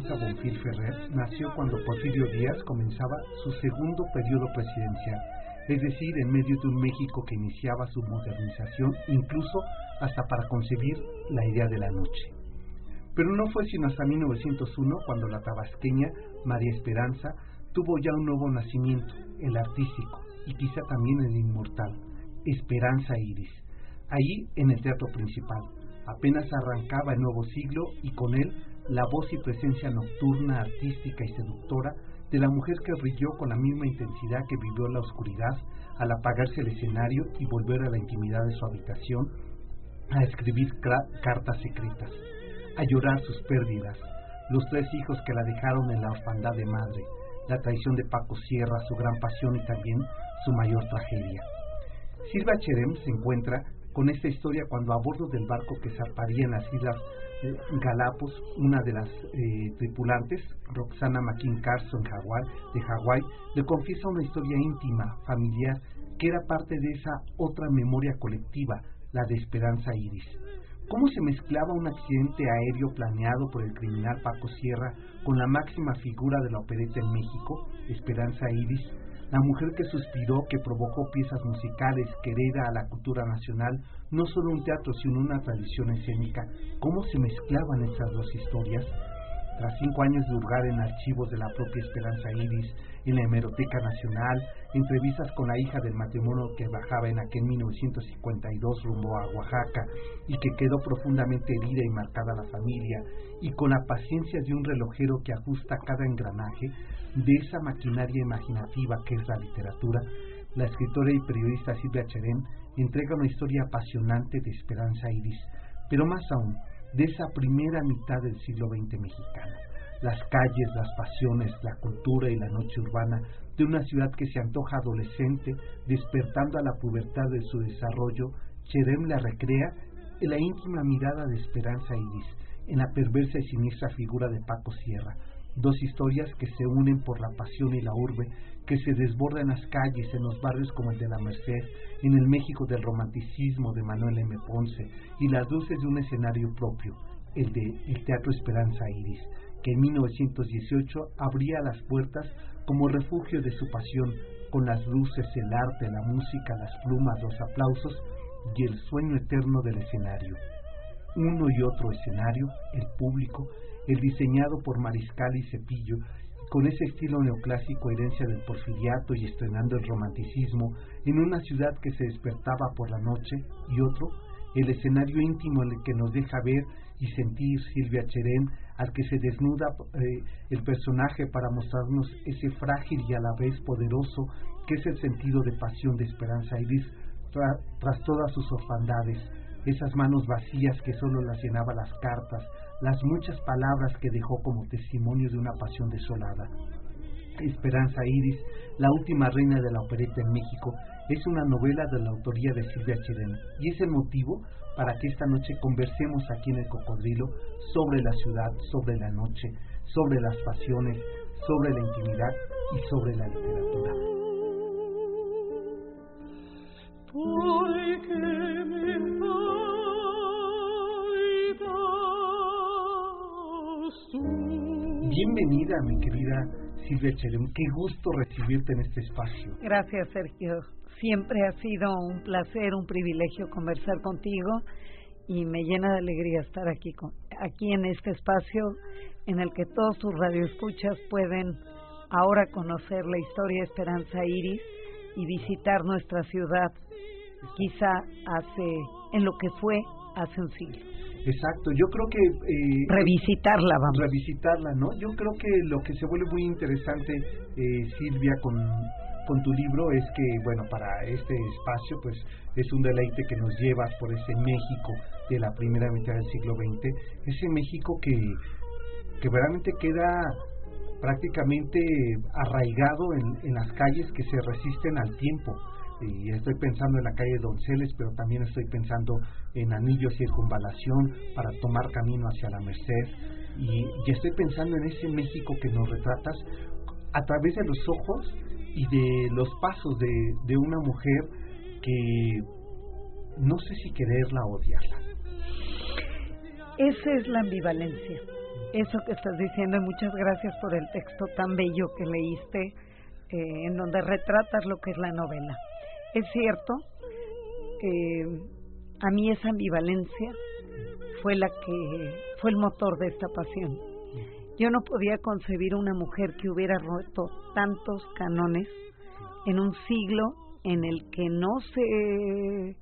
María Esperanza Bonfil Ferrer nació cuando Porfirio Díaz comenzaba su segundo periodo presidencial, es decir, en medio de un México que iniciaba su modernización, incluso hasta para concebir la idea de la noche. Pero no fue sino hasta 1901 cuando la tabasqueña María Esperanza tuvo ya un nuevo nacimiento, el artístico, y quizá también el inmortal, Esperanza Iris, ahí en el teatro principal. Apenas arrancaba el nuevo siglo y con él la voz y presencia nocturna, artística y seductora de la mujer que brilló con la misma intensidad que vivió la oscuridad al apagarse el escenario y volver a la intimidad de su habitación a escribir cartas secretas, a llorar sus pérdidas, los tres hijos que la dejaron en la orfandad de madre, la traición de Paco Sierra, su gran pasión y también su mayor tragedia. Silva Cherem se encuentra con esta historia cuando a bordo del barco que zarparía en las islas eh, Galapos, una de las eh, tripulantes, Roxana McKean Carson de Hawái, le confiesa una historia íntima, familiar, que era parte de esa otra memoria colectiva, la de Esperanza Iris. ¿Cómo se mezclaba un accidente aéreo planeado por el criminal Paco Sierra con la máxima figura de la opereta en México, Esperanza Iris, la mujer que suspiró, que provocó piezas musicales, que hereda a la cultura nacional, no solo un teatro, sino una tradición escénica. ¿Cómo se mezclaban estas dos historias? Tras cinco años de hurgar en archivos de la propia Esperanza Iris, en la Hemeroteca Nacional, entrevistas con la hija del matrimonio que bajaba en aquel 1952 rumbo a Oaxaca y que quedó profundamente herida y marcada la familia, y con la paciencia de un relojero que ajusta cada engranaje de esa maquinaria imaginativa que es la literatura, la escritora y periodista Silvia Cherén entrega una historia apasionante de Esperanza Iris, pero más aún, de esa primera mitad del siglo XX mexicano. Las calles, las pasiones, la cultura y la noche urbana de una ciudad que se antoja adolescente, despertando a la pubertad de su desarrollo, Cherem la recrea en la íntima mirada de Esperanza Iris, en la perversa y siniestra figura de Paco Sierra, dos historias que se unen por la pasión y la urbe, que se desborda en las calles, en los barrios como el de la Merced, en el México del romanticismo de Manuel M. Ponce, y las luces de un escenario propio, el de el Teatro Esperanza Iris, que en 1918 abría las puertas como refugio de su pasión, con las luces, el arte, la música, las plumas, los aplausos y el sueño eterno del escenario. Uno y otro escenario, el público, el diseñado por Mariscal y Cepillo, con ese estilo neoclásico herencia del porfiriato y estrenando el romanticismo en una ciudad que se despertaba por la noche, y otro, el escenario íntimo en el que nos deja ver y sentir Silvia Cherén, al que se desnuda eh, el personaje para mostrarnos ese frágil y a la vez poderoso que es el sentido de pasión de Esperanza Iris tras todas sus orfandades, esas manos vacías que solo las llenaba las cartas, las muchas palabras que dejó como testimonio de una pasión desolada. Esperanza Iris, la última reina de la opereta en México, es una novela de la autoría de Silvia Cherén y es el motivo para que esta noche conversemos aquí en el Cocodrilo sobre la ciudad, sobre la noche, sobre las pasiones, sobre la intimidad y sobre la literatura. Bienvenida, mi querida Silvia Cherem. Qué gusto recibirte en este espacio. Gracias, Sergio. Siempre ha sido un placer, un privilegio conversar contigo y me llena de alegría estar aquí con, aquí en este espacio en el que todos tus radioescuchas pueden ahora conocer la historia de Esperanza Iris y visitar nuestra ciudad quizá hace en lo que fue hace un siglo. Exacto, yo creo que... Eh, revisitarla, vamos. Revisitarla, ¿no? Yo creo que lo que se vuelve muy interesante, eh, Silvia, con, con tu libro es que, bueno, para este espacio, pues es un deleite que nos llevas por ese México de la primera mitad del siglo XX, ese México que, que realmente queda prácticamente arraigado en, en las calles que se resisten al tiempo. Y estoy pensando en la calle Donceles, pero también estoy pensando en Anillo Circunvalación para tomar camino hacia la Merced. Y, estoy pensando en ese México que nos retratas a través de los ojos y de los pasos de, de una mujer que no sé si quererla o odiarla. Esa es la ambivalencia. Eso que estás diciendo y muchas gracias por el texto tan bello que leíste eh, en donde retratas lo que es la novela. Es cierto, que a mí esa ambivalencia fue la que fue el motor de esta pasión. Yo no podía concebir una mujer que hubiera roto tantos canones en un siglo en el que no se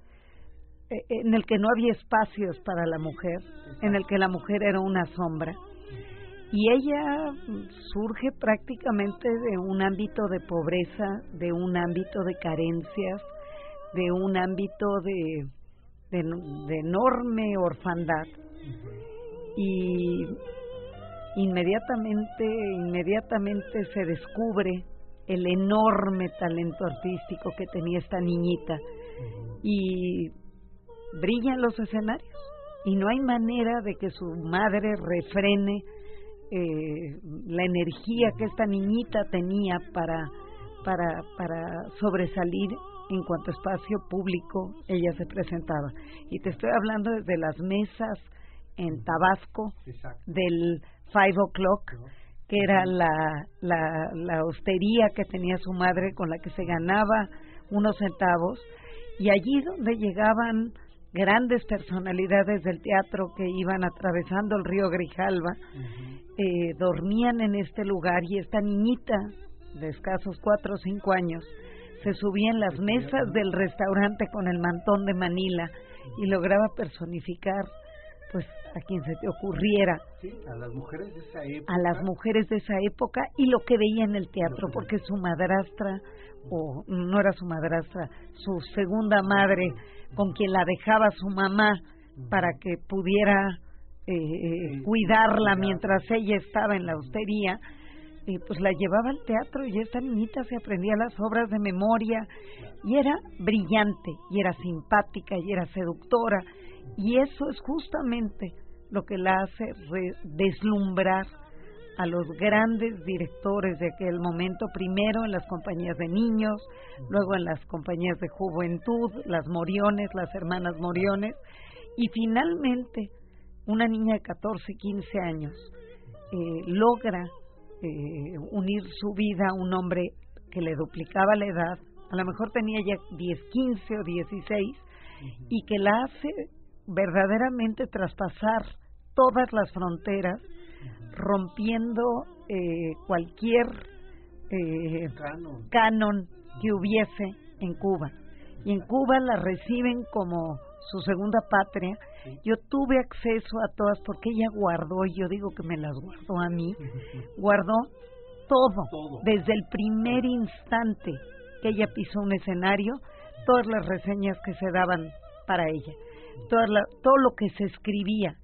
en el que no había espacios para la mujer, en el que la mujer era una sombra. Y ella surge prácticamente de un ámbito de pobreza, de un ámbito de carencias, de un ámbito de, de, enorme orfandad. Y inmediatamente, inmediatamente se descubre el enorme talento artístico que tenía esta niñita. Y brilla en los escenarios. Y no hay manera de que su madre refrene eh, la energía que esta niñita tenía para, para, para sobresalir en cuanto a espacio público ella se presentaba. Y te estoy hablando desde las mesas en Tabasco del Five O'Clock, que era la, la, la hostería que tenía su madre con la que se ganaba unos centavos, y allí donde llegaban grandes personalidades del teatro que iban atravesando el río Grijalva, eh, dormían en este lugar y esta niñita de escasos cuatro o cinco años se subía en las mesas del restaurante con el mantón de Manila y lograba personificar pues a quien se te ocurriera. A las mujeres de esa época. A las mujeres de esa época y lo que veía en el teatro porque su madrastra o no era su madrastra su segunda madre con quien la dejaba su mamá para que pudiera eh, cuidarla mientras ella estaba en la hostería, eh, pues la llevaba al teatro y esta niñita se aprendía las obras de memoria y era brillante y era simpática y era seductora y eso es justamente lo que la hace deslumbrar a los grandes directores de aquel momento, primero en las compañías de niños, luego en las compañías de juventud, las Moriones, las hermanas Moriones, y finalmente una niña de 14, 15 años eh, logra eh, unir su vida a un hombre que le duplicaba la edad, a lo mejor tenía ya 10, 15 o 16, y que la hace verdaderamente traspasar todas las fronteras, rompiendo eh, cualquier canon. que hubiese en Cuba. Y en Cuba la reciben como su segunda patria, yo tuve acceso a todas porque ella guardó, y yo digo que me las guardó a mí, guardó todo, desde el primer instante que ella pisó un escenario, todas las reseñas que se daban para ella, todo lo que se escribía.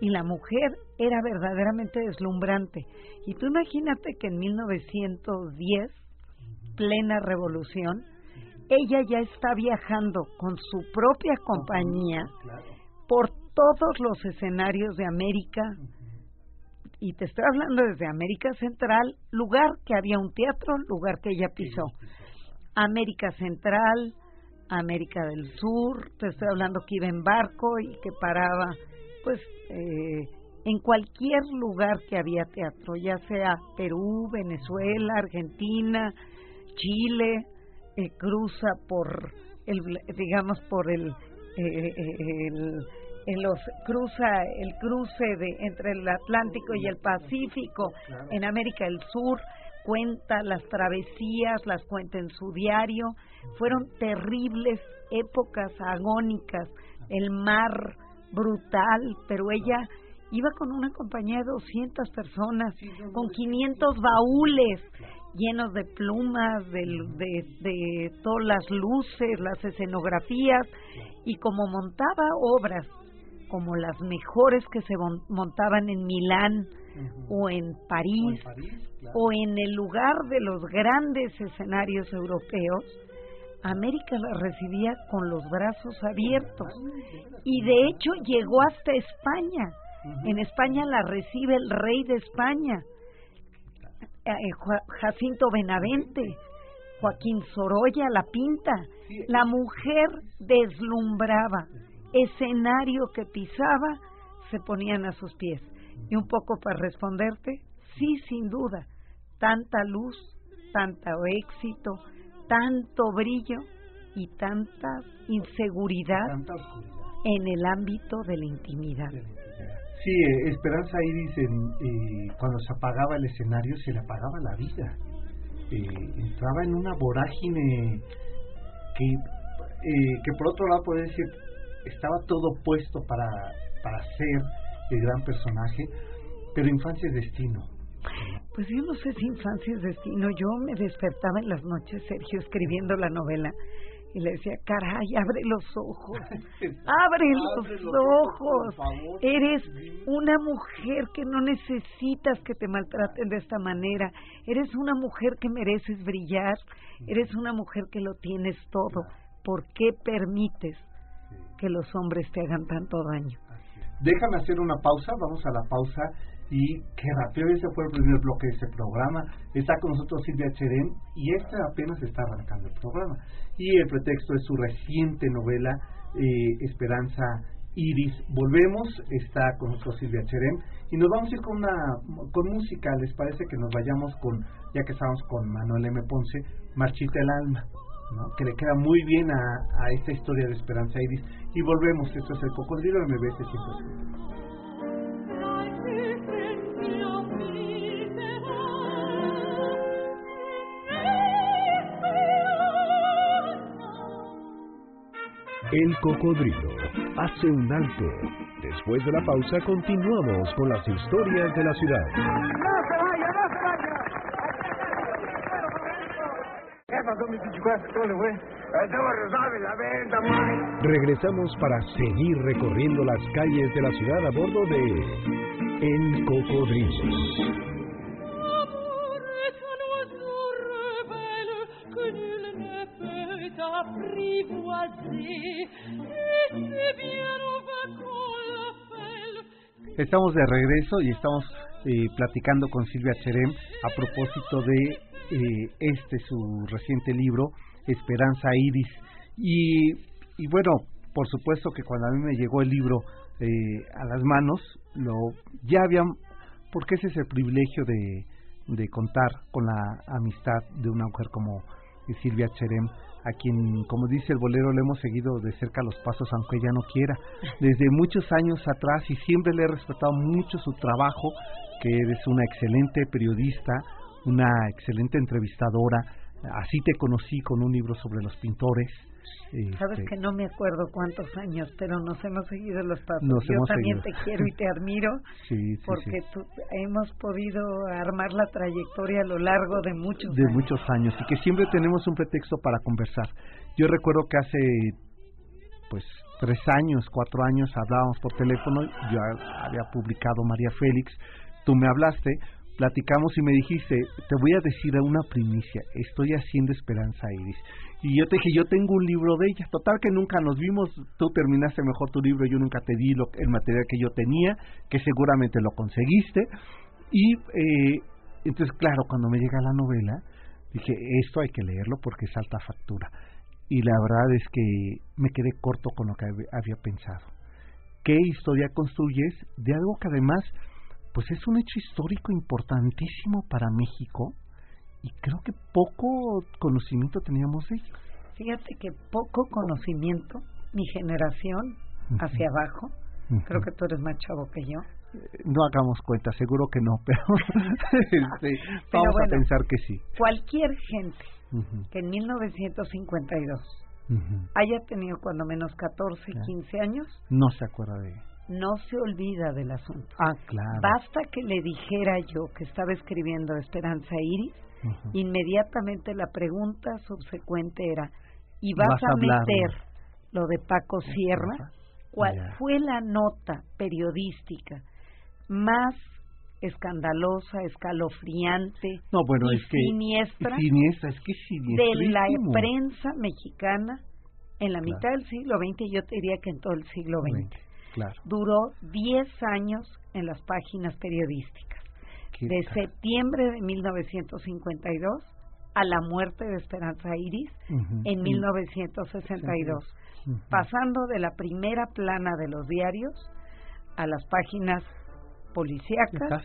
Y la mujer era verdaderamente deslumbrante. Y tú imagínate que en 1910, plena revolución, ella ya está viajando con su propia compañía por todos los escenarios de América. Y te estoy hablando desde América Central, lugar que había un teatro, lugar que ella pisó. América Central, América del Sur, te estoy hablando que iba en barco y que paraba, pues, eh, en cualquier lugar que había teatro, ya sea Perú, Venezuela, Argentina, Chile, cruza por el digamos por el, eh, los cruza el cruce de entre el Atlántico y el Pacífico en América del Sur cuenta las travesías las cuenta en su diario. Fueron terribles épocas agónicas el mar brutal pero ella iba con una compañía de 200 personas con 500 baúles llenos de plumas, de, de, todas las luces, las escenografías, y como montaba obras como las mejores que se montaban en Milán o en París o en, el lugar de los grandes escenarios europeos, América la recibía con los brazos abiertos. Y de hecho llegó hasta España. En España la recibe el rey de España eh, Jacinto Benavente, Joaquín Sorolla, La Pinta. La mujer deslumbraba, escenario que pisaba, se ponían a sus pies. Y un poco para responderte, sí, sin duda, tanta luz, tanto éxito, tanto brillo y tanta inseguridad en el ámbito de la intimidad. Sí, eh, Esperanza Iris, eh, cuando se apagaba el escenario, se le apagaba la vida. Eh, entraba en una vorágine que, que por otro lado, puede decir, estaba todo puesto para, para ser el gran personaje, pero infancia es destino. Pues yo no sé si infancia es destino. Yo me despertaba en las noches, Sergio, escribiendo la novela y le decía, caray, abre los ojos, abre los ojos. Eres una mujer que no necesitas que te maltraten de esta manera. Eres una mujer que mereces brillar. Eres una mujer que lo tienes todo. ¿Por qué permites que los hombres te hagan tanto daño? Déjame hacer una pausa, vamos a la pausa y qué rápido ese fue el primer bloque de ese programa. Está con nosotros Silvia Cherén y esta apenas está arrancando el programa. Y el pretexto es su reciente novela eh, Esperanza Iris. Volvemos, está con nosotros Silvia Cherén y nos vamos a ir con una con música. ¿Les parece que nos vayamos con, ya que estamos con Manuel M. Ponce, Marchita el alma? Que le queda muy bien a, a, esta historia de Esperanza Iris. Y volvemos, esto es el Cocodrilo MBS 105. El cocodrilo hace un alto. Después de la pausa continuamos con las historias de la ciudad. ¡No se vaya, no se vaya! ¿Qué pasó, mi Regresamos para seguir recorriendo las calles de la ciudad a bordo de El Cocodrilo. Estamos de regreso y estamos eh, platicando con Silvia Cherem a propósito de eh, este su reciente libro Esperanza Iris. Y, bueno por supuesto que cuando a mí me llegó el libro eh, a las manos lo ya habían porque ese es el privilegio de, de contar con la amistad de una mujer como Silvia Cherem a quien, como dice el bolero, le hemos seguido de cerca los pasos, aunque ella no quiera, desde muchos años atrás y siempre le he respetado mucho su trabajo, que eres una excelente periodista, una excelente entrevistadora, así te conocí con un libro sobre los pintores, Sabes este, que no me acuerdo cuántos años, pero nos hemos seguido los pasos. Yo también te quiero y te admiro porque hemos podido armar la trayectoria a lo largo de muchos de muchos años y que siempre tenemos un pretexto para conversar. Yo recuerdo que hace pues tres años, cuatro años hablábamos por teléfono, yo había publicado María Félix, tú me hablaste, platicamos y me dijiste, te voy a decir una primicia, estoy haciendo Esperanza Iris. Y yo te dije, yo tengo un libro de ella. Total que nunca nos vimos, tú terminaste mejor tu libro, yo nunca te di lo, el material que yo tenía, que seguramente lo conseguiste. Y eh, entonces, claro, cuando me llega la novela, dije, esto hay que leerlo porque es alta factura. Y la verdad es que me quedé corto con lo que había pensado. ¿Qué historia construyes de algo que además, pues es un hecho histórico importantísimo para México? y creo que poco conocimiento teníamos de ellos. Fíjate que poco conocimiento, mi generación hacia abajo, Creo que tú eres más chavo que yo. Eh, no hagamos cuenta, seguro que no, pero, este, vamos a pensar que sí. Cualquier gente que en 1952 haya tenido cuando menos 14, 15 años, no se acuerda de no se olvida del asunto. Ah, claro. Basta que le dijera yo que estaba escribiendo Esperanza Iris, inmediatamente la pregunta subsecuente era, ¿y vas, a, meter lo de Paco Sierra? ¿Cuál fue la nota periodística más escandalosa, escalofriante no, bueno, y es que, siniestra, es que de la prensa mexicana en la mitad del siglo XX, yo te diría que en todo el siglo XX. Claro. Duró 10 años en las páginas periodísticas. de septiembre de 1952 a la muerte de Esperanza Iris en 1962, pasando de la primera plana de los diarios a las páginas policíacas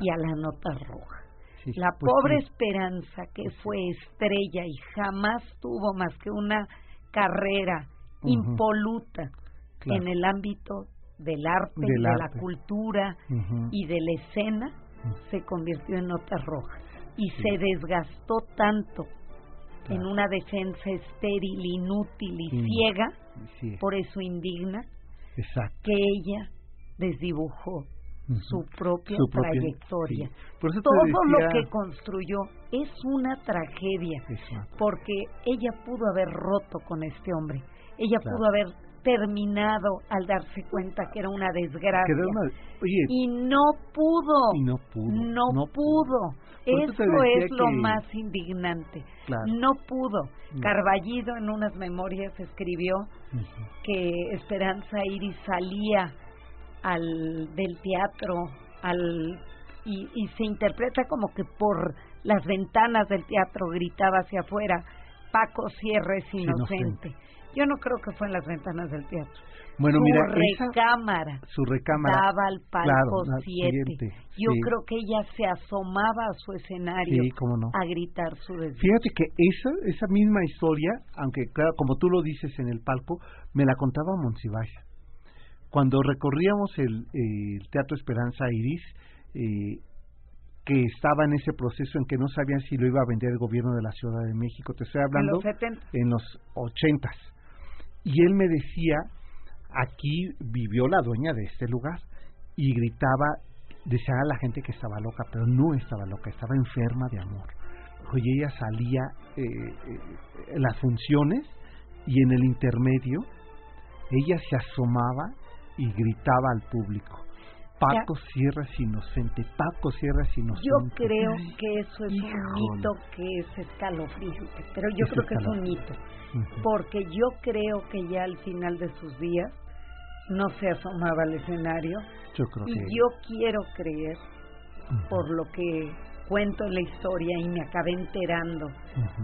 y a la nota roja. la pues pobre Esperanza, que pues fue estrella y jamás tuvo más que una carrera impoluta en el ámbito del arte, de la cultura y de la escena, se convirtió en nota roja y se desgastó tanto en una defensa estéril, inútil y ciega, por eso indigna, que ella desdibujó su propia trayectoria. Todo lo que construyó es una tragedia, porque ella pudo haber roto con este hombre, ella pudo haber terminado al darse cuenta que era una desgracia. y no pudo. no pudo. No, pudo. Eso es lo más indignante. No pudo. Mm. Carballido en unas memorias escribió que Esperanza Iris salía al del teatro al y, y se interpreta como que por las ventanas del teatro gritaba hacia afuera Paco Sierra es inocente. Yo no creo que fue en las ventanas del teatro. Bueno, su mira, recámara, su recámara daba al palco 7. Yo creo que ella se asomaba a su escenario a gritar su deseo. Fíjate que esa esa misma historia, aunque claro, como tú lo dices en el palco, me la contaba Monsiváis. Cuando recorríamos el, Teatro Esperanza Iris, eh, que estaba en ese proceso en que no sabían si lo iba a vender el gobierno de la Ciudad de México, te estoy hablando en los, ochentas. Y él me decía, aquí vivió la dueña de este lugar y gritaba, decía a la gente que estaba loca, pero no estaba loca, estaba enferma de amor. Oye, ella salía eh, eh, las funciones y en el intermedio, ella se asomaba y gritaba al público. Paco Sierra es inocente, Paco Sierra es inocente. Yo creo que eso es un mito que es escalofriante, pero yo creo que es un mito, porque yo creo que ya al final de sus días no se asomaba al escenario. Yo creo y que... yo quiero creer, por lo que cuento en la historia y me acabé enterando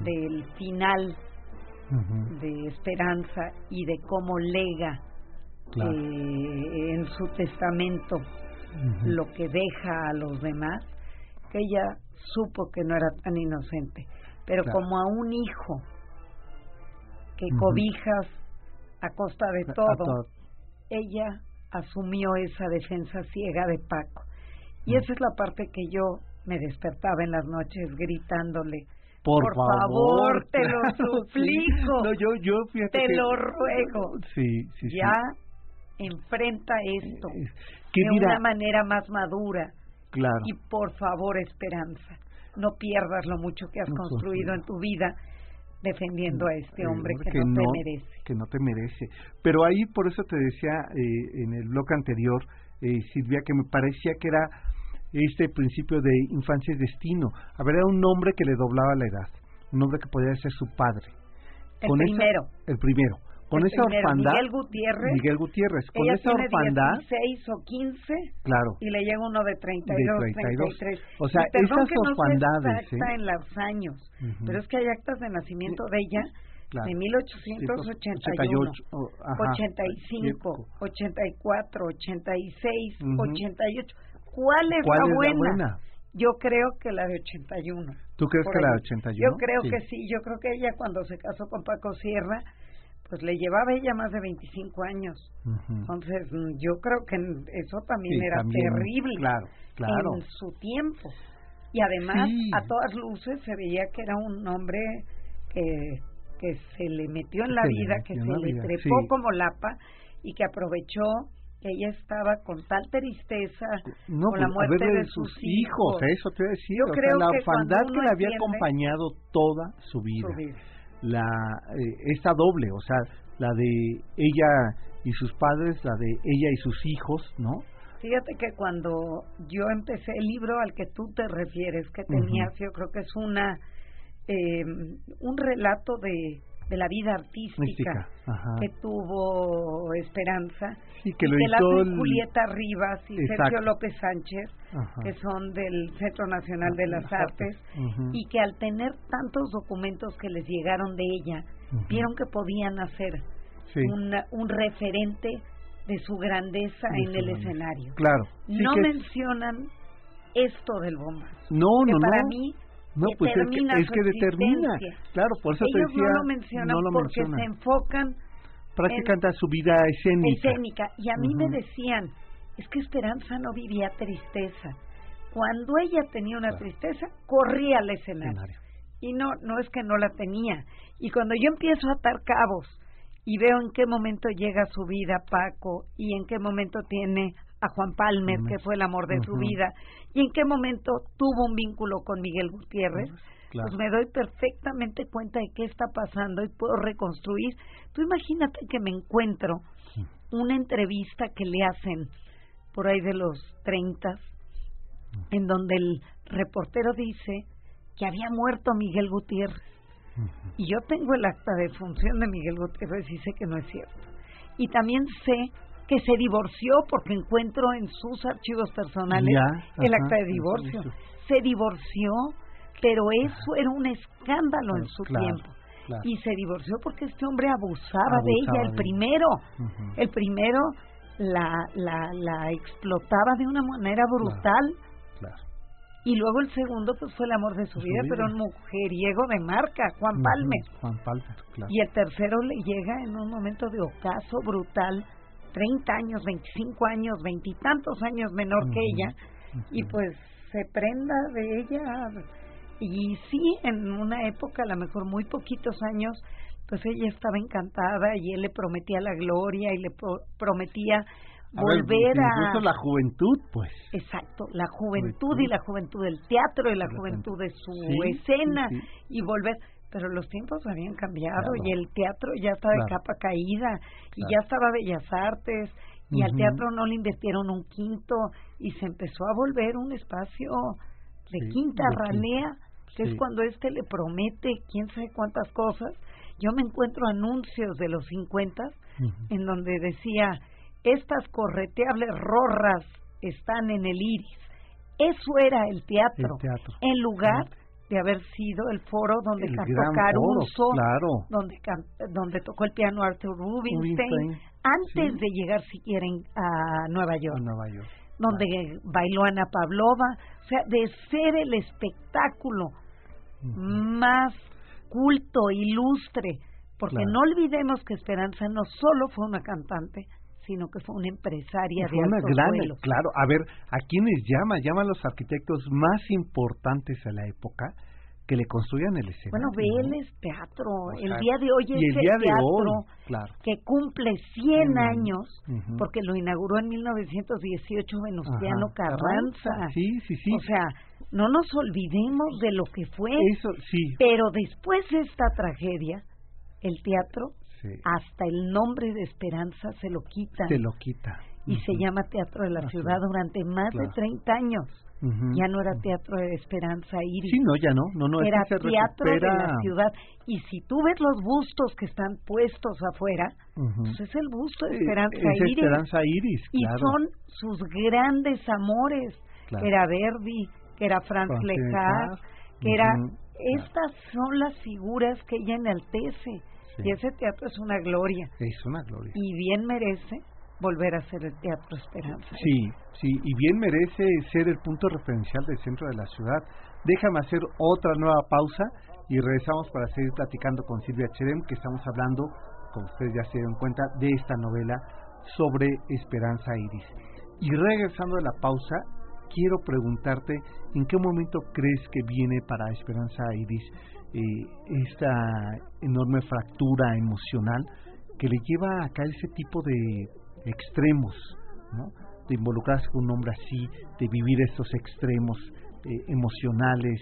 del final de Esperanza y de cómo lega eh, en su testamento lo que deja a los demás, que ella supo que no era tan inocente, pero como a un hijo que cobijas a costa de todo, ella asumió esa defensa ciega de Paco. Y esa es la parte que yo me despertaba en las noches gritándole, por, favor, te lo suplico. yo, yo, te lo ruego. Sí, sí, ya enfrenta esto de una manera más madura. Claro. Y por favor, esperanza, no pierdas lo mucho que has construido en tu vida defendiendo a este hombre que, no, te merece. Que no te merece. Pero ahí, por eso te decía eh, en el bloque anterior, eh, Silvia, que me parecía que era este principio de infancia y destino. A ver, era un hombre que le doblaba la edad, un hombre que podía ser su padre. El primero. el primero con esa orfandad Miguel Gutiérrez Miguel Gutiérrez con ella esa tiene orfandad 16 o 15 claro y le llega uno de 32, de 32. 33 o sea y esas que no orfandades se ¿eh? en los años pero es que hay actas de nacimiento de ella de 1881 85 84 86 88 ¿cuál es, ¿Cuál la, es buena? la buena? Yo creo que la de 81. ¿Tú crees que la de 81? Yo creo que sí, yo creo que ella cuando se casó con Paco Sierra, pues le llevaba ella más de 25 años. Entonces, mm, yo creo que eso también era terrible claro, claro. en su tiempo. Y además, a todas luces, se veía que era un hombre que, que se le metió en la vida, que se le trepó como lapa y que aprovechó que ella estaba con tal tristeza no, con la pues, muerte de sus hijos. Eso te decía. Yo creo la que orfandad que le había entiende acompañado toda su vida. La, eh, esta doble, o sea, la de ella y sus padres, la de ella y sus hijos, ¿no? Fíjate que cuando yo empecé el libro al que tú te refieres, que tenías, yo creo que es una eh, un relato de de la vida artística que tuvo Esperanza y que, lo la Julieta Rivas y Sergio López Sánchez que son del Centro Nacional de las, Artes, y que al tener tantos documentos que les llegaron de ella vieron que podían hacer un referente de su grandeza en el escenario. Claro. No mencionan esto del bomba no que no para mí no, pues es que, determina. Claro, por eso Ellos te decía. no lo mencionan porque se enfocan. Prácticamente a su vida escénica. Escénica. Y a mí me decían, es que Esperanza no vivía tristeza. Cuando ella tenía una tristeza, corría al escenario. Y no, no es que no la tenía. Y cuando yo empiezo a atar cabos y veo en qué momento llega su vida Paco y en qué momento tiene a Juan Palmer, que fue el amor de su vida, y en qué momento tuvo un vínculo con Miguel Gutiérrez, pues me doy perfectamente cuenta de qué está pasando y puedo reconstruir. Tú imagínate que me encuentro una entrevista que le hacen por ahí de los 30, en donde el reportero dice que había muerto Miguel Gutiérrez. Y yo tengo el acta de función de Miguel Gutiérrez y sé que no es cierto. Y también sé que se divorció porque encuentro en sus archivos personales el acta de divorcio. Se divorció, pero eso era un escándalo en su tiempo. Y se divorció porque este hombre abusaba, de ella, el primero. El primero la, la, la explotaba de una manera brutal. Y luego el segundo pues fue el amor de su, vida, pero un mujeriego de marca, Juan Palme. Juan Palme, claro. Y el tercero le llega en un momento de ocaso brutal 30 años, 25 años, veintitantos años menor que ella, y pues se prenda de ella. Y sí, en una época, a lo mejor muy poquitos años, pues ella estaba encantada y él le prometía la gloria y le prometía volver a... Incluso la juventud, pues. Exacto, la juventud, y la juventud del teatro y la, juventud de su escena y volver pero los tiempos habían cambiado y el teatro ya estaba de capa caída y ya estaba Bellas Artes y al teatro no le invirtieron un quinto y se empezó a volver un espacio de quinta ranea, que es cuando este le promete quién sabe cuántas cosas. Yo me encuentro anuncios de los 50 en donde decía, estas correteables rorras están en el iris. Eso era el teatro. En lugar de haber sido el foro donde cantó Caruso, donde, donde tocó el piano Arthur Rubinstein, antes de llegar siquiera a Nueva York. Donde bailó Ana Pavlova, o sea, de ser el espectáculo más culto, ilustre, porque no olvidemos que Esperanza no solo fue una cantante, sino que fue una empresaria de una gran, Claro, a ver, ¿a quiénes llama? Llama a los arquitectos más importantes de la época que le construyan el escenario. Bueno, Vélez Teatro, el día de hoy es el, teatro que cumple 100 años, porque lo inauguró en 1918 Venustiano Carranza. Sí, sí, sí. O sea, no nos olvidemos de lo que fue. Eso, sí. Pero después de esta tragedia, el teatro hasta el nombre de Esperanza se lo quita. Se lo quita. Y se llama Teatro de la, Ciudad durante más de 30 años. Ya no era Teatro de Esperanza Iris. Sí, no, ya no. no, no era Teatro de la Ciudad. Y si tú ves los bustos que están puestos afuera, pues es el busto de Esperanza Iris. Esperanza Iris, Y son sus grandes amores. Que era Verdi, que era Franz, Franz que era... Estas son las figuras que ella enaltece y ese teatro es una gloria. Es una gloria. Y bien merece volver a ser el Teatro Esperanza. Sí, sí, y bien merece ser el punto referencial del centro de la ciudad. Déjame hacer otra nueva pausa y regresamos para seguir platicando con Silvia Cherem, que estamos hablando como ustedes ya se dieron cuenta, de esta novela sobre Esperanza Iris. Y regresando a la pausa, quiero preguntarte en qué momento crees que viene para Esperanza Iris eh, esta enorme fractura emocional que le lleva a caer ese tipo de extremos, ¿no? de involucrarse con un hombre así, de vivir estos extremos eh, emocionales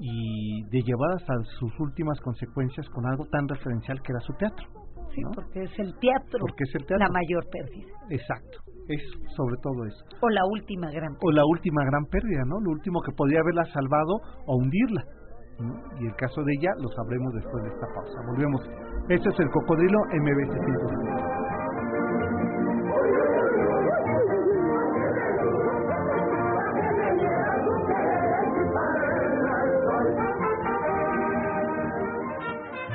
y de llevar hasta sus últimas consecuencias con algo tan referencial que era su teatro. Sí, porque es el teatro, porque es el teatro. la mayor pérdida. Exacto, es sobre todo eso. O la última gran pérdida. O la última gran pérdida, ¿no? Lo último que podría haberla salvado o hundirla. Y el caso de ella lo sabremos después de esta pausa. Volvemos. Este es el cocodrilo MBC 105.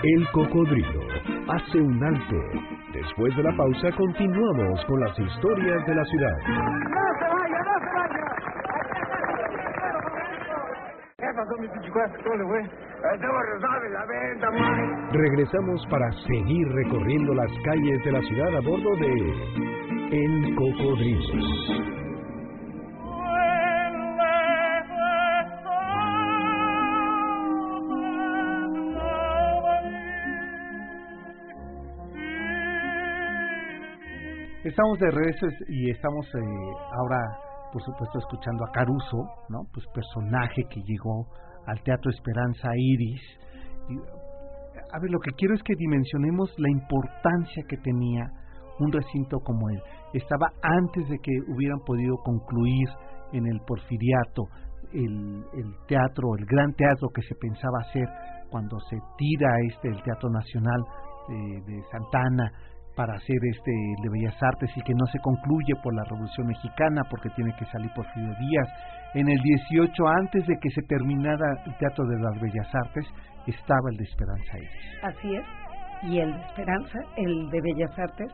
El cocodrilo hace un alto. Después de la pausa continuamos con las historias de la ciudad. ¡No se vaya, no se vaya! ¿Qué Regresamos para seguir recorriendo las calles de la ciudad a bordo de El Cocodrilo. Estamos de regreso y estamos eh, ahora, por supuesto, escuchando a Caruso, ¿no? Pues personaje que llegó al Teatro Esperanza Iris. A ver, lo que quiero es que dimensionemos la importancia que tenía un recinto como él. Estaba antes de que hubieran podido concluir en el Porfiriato el, el teatro, el gran teatro que se pensaba hacer cuando se tira este el Teatro Nacional eh, de Santana para hacer este de Bellas Artes y que no se concluye por la Revolución Mexicana porque tiene que salir por Porfirio Díaz. En el 18, antes de que se terminara el Teatro de las Bellas Artes, estaba el de Esperanza Iris. Así es. Y el de Esperanza, el de Bellas Artes,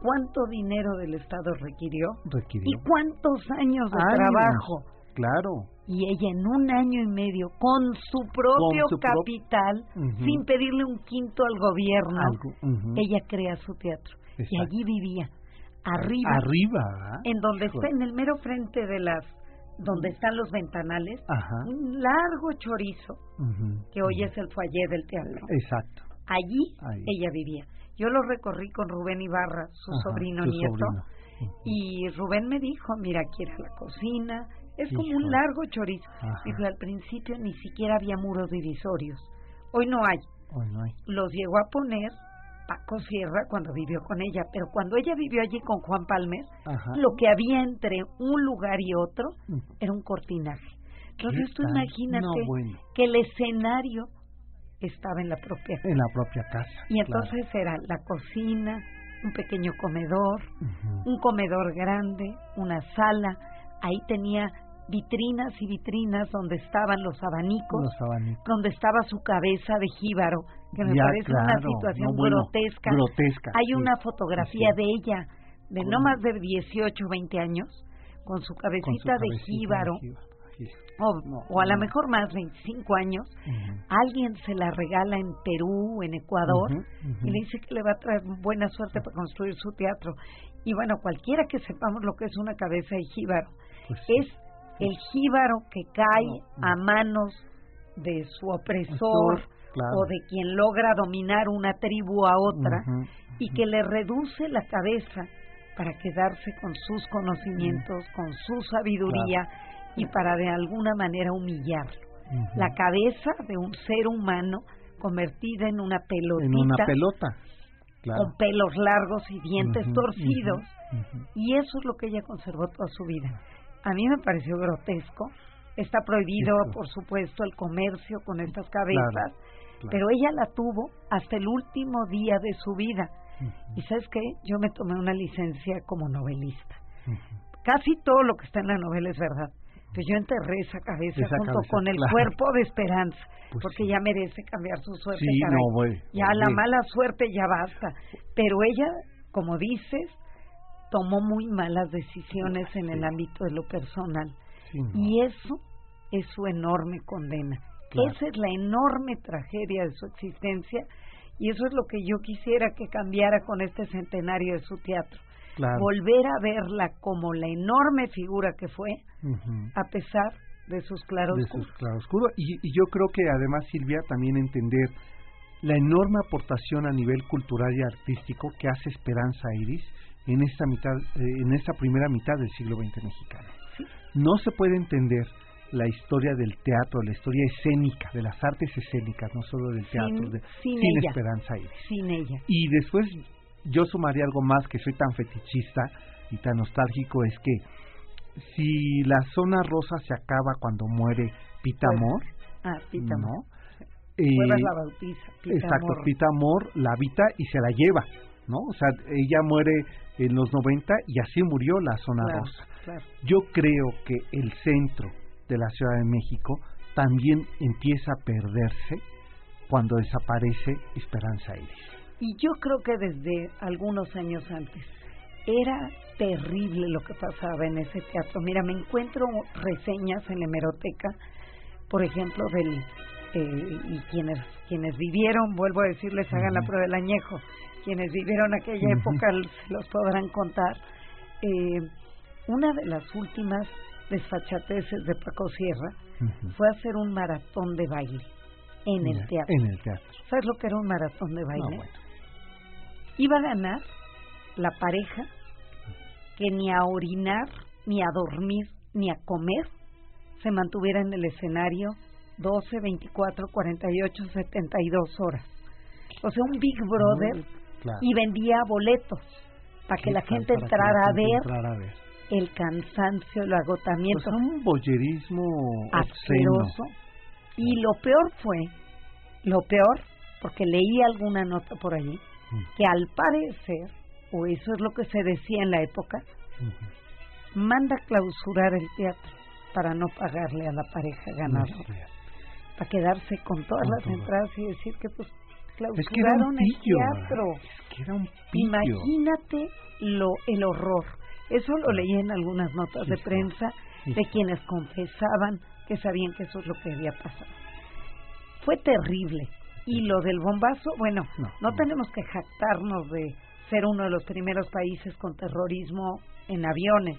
¿cuánto dinero del Estado requirió? Requirió. ¿Y cuántos años de trabajo? Claro. Y ella en un año y medio, con su propio capital, sin pedirle un quinto al gobierno, ella crea su teatro. Y allí vivía, arriba. Arriba. En donde está, en el mero frente de las donde están los ventanales, un largo chorizo, que hoy es el foyer del teatro. Exacto. Allí ella vivía. Yo lo recorrí con Rubén Ibarra, su sobrino nieto, y Rubén me dijo, mira, aquí era la cocina, es como un largo chorizo. Dijo, al principio ni siquiera había muros divisorios. Hoy no hay. Hoy no hay. Los llegó a poner Paco Sierra cuando vivió con ella, pero cuando ella vivió allí con Juan Palmer, lo que había entre un lugar y otro mm. era un cortinaje. Entonces tú imagínate que el escenario estaba en la propia casa. En la propia casa. Y entonces era la cocina, un pequeño comedor, un comedor grande, una sala, ahí tenía vitrinas y vitrinas donde estaban los abanicos, donde estaba su cabeza de jíbaro, que me parece una situación grotesca. Hay una fotografía de ella, de no más de 18 o 20 años, con su cabecita, de jíbaro. O, a lo mejor más 25 años, alguien se la regala en Perú, en Ecuador, y le dice que le va a traer buena suerte para construir su teatro. Y bueno, cualquiera que sepamos lo que es una cabeza de jíbaro, pues es el jíbaro que cae a manos de su opresor o de quien logra dominar una tribu a otra y que le reduce la cabeza para quedarse con sus conocimientos, con su sabiduría y para de alguna manera humillarlo. La cabeza de un ser humano convertida en una pelotita. En una pelota. Con pelos largos y dientes torcidos. Y eso es lo que ella conservó toda su vida a mí me pareció grotesco. Está prohibido, por supuesto, el comercio con estas cabezas, pero ella la tuvo hasta el último día de su vida. Y sabes qué, yo me tomé una licencia como novelista. Casi todo lo que está en la novela es verdad. Pues yo enterré esa cabeza junto con el cuerpo de esperanza, pues porque ya merece cambiar su suerte. ya la mala suerte ya basta. Pero ella, como dices, tomó muy malas decisiones en el ámbito de lo personal. Y eso es su enorme condena. Esa es la enorme tragedia de su existencia Y eso es lo que yo quisiera que cambiara con este centenario de su teatro. Claro. Volver a verla como la enorme figura que fue, a pesar de sus claroscuros. de sus claroscuros. Y, y yo creo que además, Silvia, también entender la enorme aportación a nivel cultural y artístico que hace Esperanza Iris en esta mitad, eh, en esta primera mitad del siglo XX mexicano. No se puede entender la historia del teatro, la historia escénica, de las artes escénicas, no solo del teatro, Sin- de- sin sin ella. Esperanza Iris. Sin ella. Y después yo sumaría algo más que soy tan fetichista y tan nostálgico, es que si la zona rosa se acaba cuando muere Pita Pues, Amor, Ah, Pita ¿no? Eh, la bautiza. Pita exacto, Amor. Pita Amor la habita y se la lleva, ¿no? O sea, ella muere en los 90 y así murió la zona Claro, rosa. claro. Yo creo que el centro de la Ciudad de México también empieza a perderse cuando desaparece Esperanza Iris. Y yo creo que desde algunos años antes era terrible lo que pasaba en ese teatro. Mira, me encuentro reseñas en la hemeroteca, por ejemplo, del eh, y quienes quienes vivieron, vuelvo a decirles, hagan la prueba del añejo, quienes vivieron aquella época los podrán contar. Eh, una de las últimas desfachateces de Paco Sierra fue hacer un maratón de baile en el teatro. En el teatro. ¿Sabes lo que era un maratón de baile? No, bueno. Iba a ganar la pareja que ni a orinar, ni a dormir, ni a comer se mantuviera en el escenario 12, 24, 48, 72 horas. O sea, un Big Brother Claro. y vendía boletos para que Sí, la para- gente para que entrara a ver entrara a ver. el cansancio, el agotamiento Pues un boyerismo asqueroso. Y lo peor fue, lo peor, porque leí alguna nota por allí, Mm. que al parecer, o eso es lo que se decía en la época, Ujú. manda clausurar el teatro para no pagarle a la pareja No ganadora, cierto. para quedarse con todas Con las todo. entradas y decir que pues Es que era un clausuraron el pillo. teatro. Es que era un pillo. Imagínate lo el horror. Eso lo leí en algunas notas Sí, de prensa Sí, de quienes confesaban que sabían que eso es lo que había pasado. Fue terrible. Y lo del bombazo, bueno, No, no, no. tenemos que jactarnos de ser uno de los primeros países con terrorismo en aviones.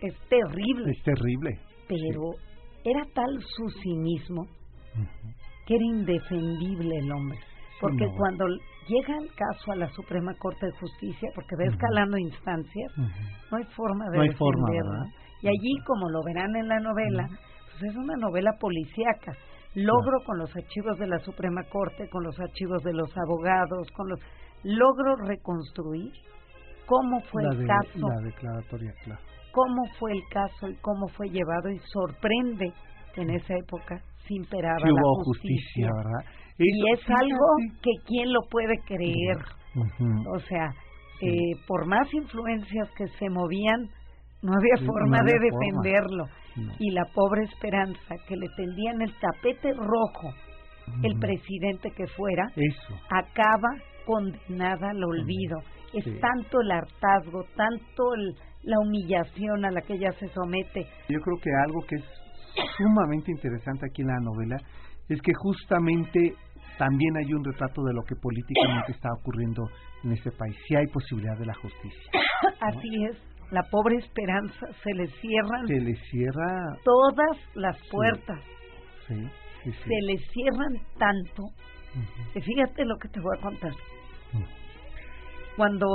Es terrible, Es terrible. pero era tal su cinismo Ujú. que era indefendible el hombre. Porque no. cuando llega el caso a la Suprema Corte de Justicia, porque va escalando instancias, no hay forma de No. Y allí, como lo verán en la novela, pues es una novela policíaca. Logro con los archivos de la Suprema Corte, con los archivos de los abogados, con los logro reconstruir cómo fue la, el de- caso, la declaratoria, claro. cómo fue el caso y cómo fue llevado y sorprende en esa época se imperaba Sí la hubo justicia. justicia, ¿verdad? Y es fíjate. algo que quién lo puede creer. O sea, Sí. eh, por más influencias que se movían, no había Sí, forma no de forma. defenderlo. No. Y la pobre Esperanza, que le tendían el tapete rojo, el presidente que fuera, Eso. acaba condenada al olvido. Es Sí. tanto el hartazgo, tanto el- la humillación a la que ella se somete. Yo creo que algo que es sumamente interesante aquí en la novela es que justamente también hay un retrato de lo que políticamente está ocurriendo en este país. Si hay posibilidad de la justicia. Así es, la pobre Esperanza se le cierran Se le cierra. todas las puertas, Sí, sí, sí. se le cierran tanto que fíjate lo que te voy a contar. Cuando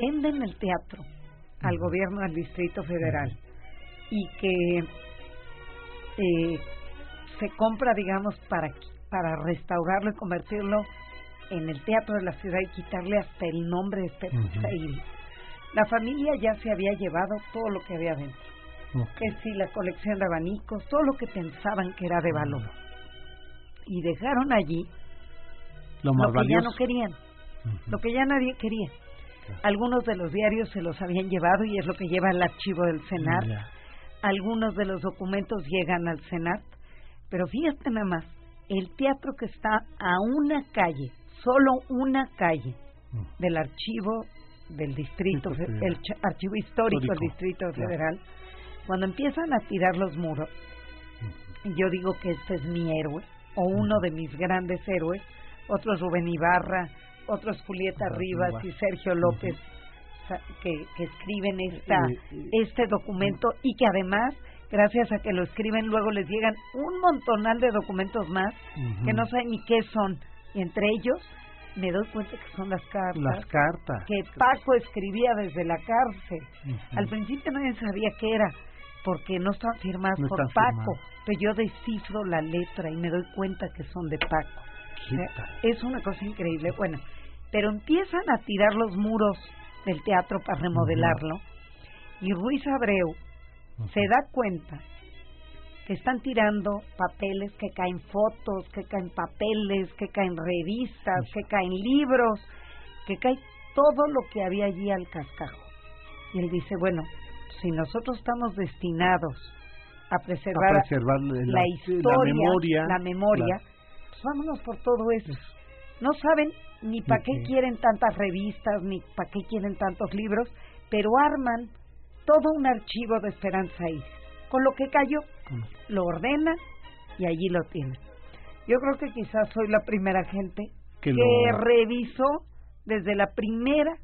venden el teatro al gobierno del Distrito Federal y que eh, se compra, digamos, para, para restaurarlo y convertirlo en el teatro de la ciudad y quitarle hasta el nombre de Esperanza. Iris. La familia ya se había llevado todo lo que había dentro, Ok. que sí, la colección de abanicos, todo lo que pensaban que era de valor. Y dejaron allí Lo más lo que ya no querían, lo que ya nadie quería. Algunos de los diarios se los habían llevado y es lo que lleva el archivo del Senat. Algunos de los documentos llegan al Senat. Pero fíjate nada más, el teatro que está a una calle, solo una calle Ujú. del archivo del distrito, el ch- archivo histórico del distrito claro. federal, cuando empiezan a tirar los muros, yo digo que este es mi héroe o uno de mis grandes héroes, otro es Rubén Ibarra, otro es Julieta Rivas y Sergio López, que, que escriben esta, este documento y que además gracias a que lo escriben, luego les llegan un montonal de documentos más que no saben ni qué son. Y entre ellos me doy cuenta que son las cartas. Las cartas. Que Paco escribía desde la cárcel. Al principio nadie sabía qué era, porque no estaban firmadas por Paco. Pero yo descifro la letra y me doy cuenta que son de Paco. es una cosa increíble. Bueno, pero empiezan a tirar los muros del teatro para remodelarlo. Y Ruiz Abreu se da cuenta que están tirando papeles, que caen fotos, que caen papeles, que caen revistas, que caen libros, que cae todo lo que había allí al cascajo. Y él dice, bueno, si nosotros estamos destinados a preservar, la, historia, la memoria, pues vámonos por todo eso. No saben ni para qué quieren tantas revistas, ni para qué quieren tantos libros, pero arman todo un archivo de Esperanza Iris. Con lo que cayó, lo ordena y allí lo tiene. Yo creo que quizás soy la primera gente que, revisó desde la primera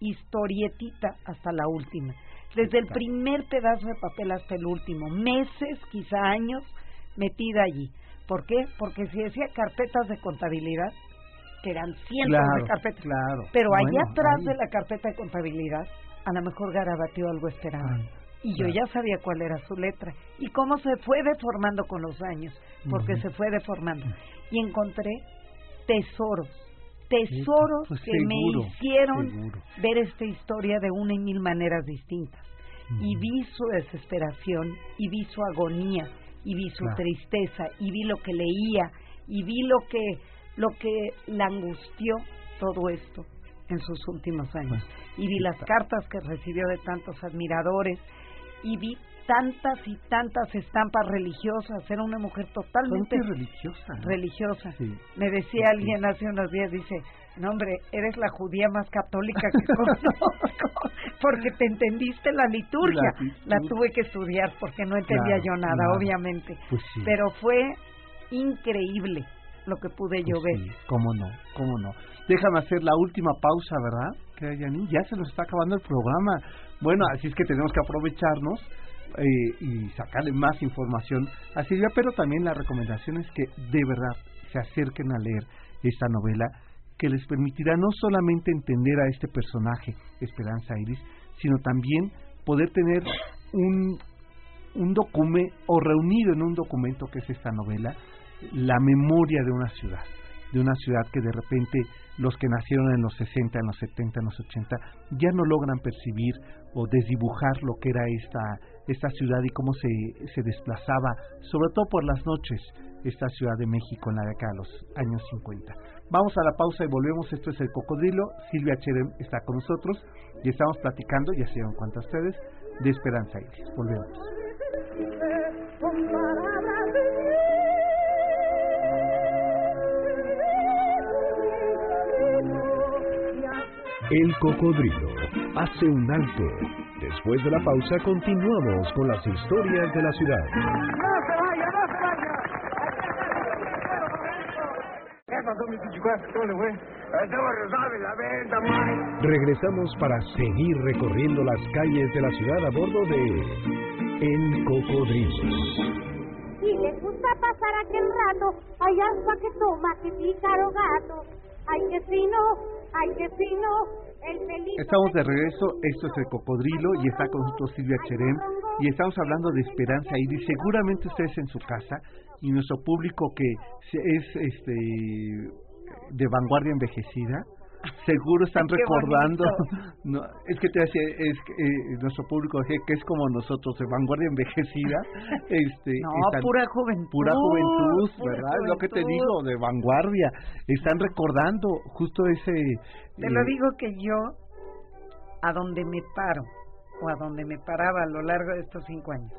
historietita hasta la última. Desde el primer pedazo de papel hasta el último. Meses, quizá años, metida allí. ¿Por qué? Porque si decía carpetas de contabilidad, que eran cientos de carpetas. Pero allá atrás de la carpeta de contabilidad a lo mejor garabateó algo esperado. y yo ya sabía cuál era su letra y cómo se fue deformando con los años, porque se fue deformando. Y encontré tesoros, tesoros pues que me hicieron ver esta historia de una y mil maneras distintas. Y vi su desesperación, y vi su agonía, y vi su tristeza, y vi lo que leía, y vi lo que, lo que la angustió todo esto en sus últimos años. y vi las cartas que recibió de tantos admiradores y vi tantas y tantas estampas religiosas. Era una mujer totalmente religiosa. Religiosa. Me decía alguien hace unos días, dice, no hombre, eres la judía más católica que conozco, porque te entendiste la liturgia. La, tuve que estudiar porque no entendía yo nada, obviamente. Pues Pero fue increíble lo que pude yo pues ver. cómo no, cómo no. Déjame hacer la última pausa, ¿verdad? Que ya se nos está acabando el programa. Bueno, así es que tenemos que aprovecharnos eh, y sacarle más información a Silvia, pero también la recomendación es que de verdad se acerquen a leer esta novela que les permitirá no solamente entender a este personaje, Esperanza Iris, sino también poder tener un, un documento o reunido en un documento que es esta novela, la memoria de una ciudad de una ciudad que de repente los que nacieron en los 60, en los 70, en los 80, ya no logran percibir o desdibujar lo que era esta, esta ciudad y cómo se, se desplazaba, sobre todo por las noches, esta Ciudad de México en la década de los años 50. Vamos a la pausa y volvemos. Esto es El Cocodrilo. Silvia Cherem está con nosotros y estamos platicando, ya se dieron cuenta ustedes, de Esperanza Iris. Volvemos. El cocodrilo hace un alto. Después de la pausa continuamos con las historias de la ciudad. ¡No se vaya, no se vaya! Regresamos para seguir recorriendo las calles de la ciudad a bordo de El Cocodrilo. Y les gusta pasar aquel rato, hay algo que toma, que pícaro gato. Ay, que fino, ay, que. Estamos de regreso, esto es El Cocodrilo y está con nosotros Silvia Cherem y estamos hablando de Esperanza Iris. Seguramente ustedes en su casa y nuestro público que es este de vanguardia envejecida, seguro están recordando. no, es que te decía es que eh, nuestro público que es como nosotros de vanguardia envejecida este no pura juventud pura juventud verdad es lo que te digo de vanguardia. Están recordando justo ese te lo eh, digo que yo a donde me paro o a donde me paraba a lo largo de estos cinco años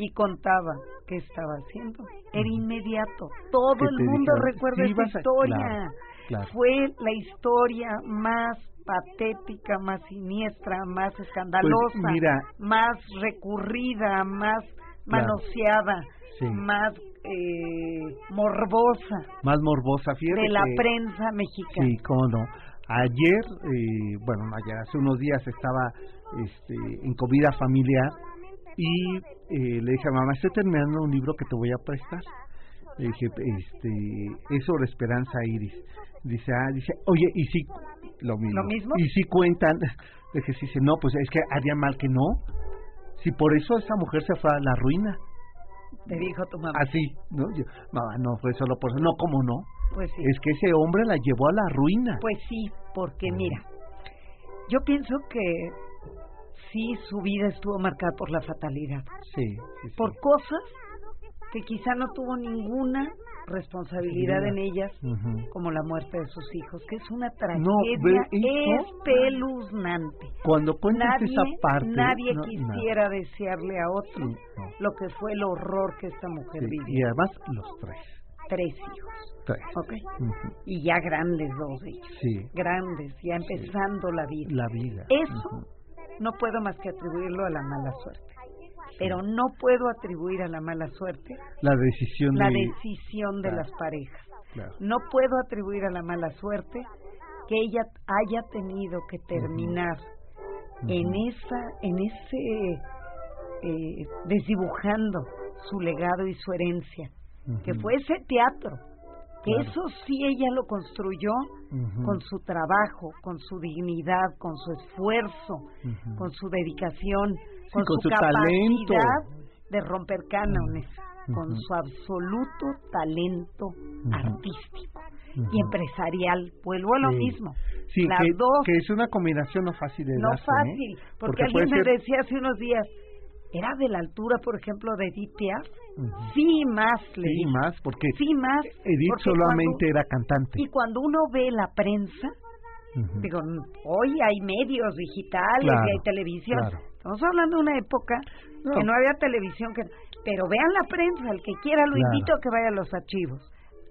y contaba qué estaba haciendo. Era inmediato. Todo el mundo recuerda esa historia fue la historia más patética, más siniestra, más pues escandalosa, más recurrida, más manoseada, más eh, morbosa Más morbosa, fíjate. de la que- prensa mexicana. Sí, cómo no. Ayer, eh, bueno, no ayer, hace unos días estaba este, en comida familiar y eh, le dije a mamá, estoy terminando un libro que te voy a prestar. Le dije, este, es sobre Esperanza Iris. Dice, ah, dice, oye, y si, lo mismo. ¿Lo mismo? Y si cuentan, le dije, sí, dice, no, pues es que haría mal que no. Si por eso esa mujer se fue a la ruina. Te dijo tu mamá. Así, ¿no? Yo, mamá, no fue solo por eso. No, ¿cómo no? Pues sí. Es que ese hombre la llevó a la ruina. Pues sí, porque mira, yo pienso que sí su vida estuvo marcada por la fatalidad, Sí, sí, sí. por cosas que quizá no tuvo ninguna responsabilidad en ellas, como la muerte de sus hijos, que es una tragedia No, espeluznante. Cuando cuentas Nadie, esa parte... nadie no, quisiera desearle a otro lo que fue el horror que esta mujer Sí, Y vivió. además los tres. Tres hijos, Tres. ¿ok? Ujú. Y ya grandes dos de ellos, Sí, grandes, ya empezando la vida. la vida. Eso no puedo más que atribuirlo a la mala suerte. Pero no puedo atribuir a la mala suerte La decisión la de... decisión de Claro. las parejas. Claro. No puedo atribuir a la mala suerte que ella haya tenido que terminar en esa, en ese eh, desdibujando su legado y su herencia, que fue ese teatro, que Claro. eso sí ella lo construyó con su trabajo, con su dignidad, con su esfuerzo, con su dedicación, con, con su, su capacidad talento. de romper cánones, con Ujú. su absoluto talento artístico y Ujú. empresarial. Vuelvo a lo Sí. mismo. Sí, Las que, dos, que es una combinación no fácil de no darse, ¿eh? fácil, porque, puede alguien me ser- decía hace unos días, ¿era de la altura, por ejemplo, de Edith Piaf? Ujú. Sí, más, le Sí, dije. más, porque Sí, más. Edith porque solamente cuando- era cantante. Y cuando uno ve la prensa, Ujú. Digo, hoy hay medios digitales Claro, y hay televisión. claro. Estamos hablando de una época No. que no había televisión. que Pero vean la prensa, el que quiera lo Claro. invito a que vaya a los archivos.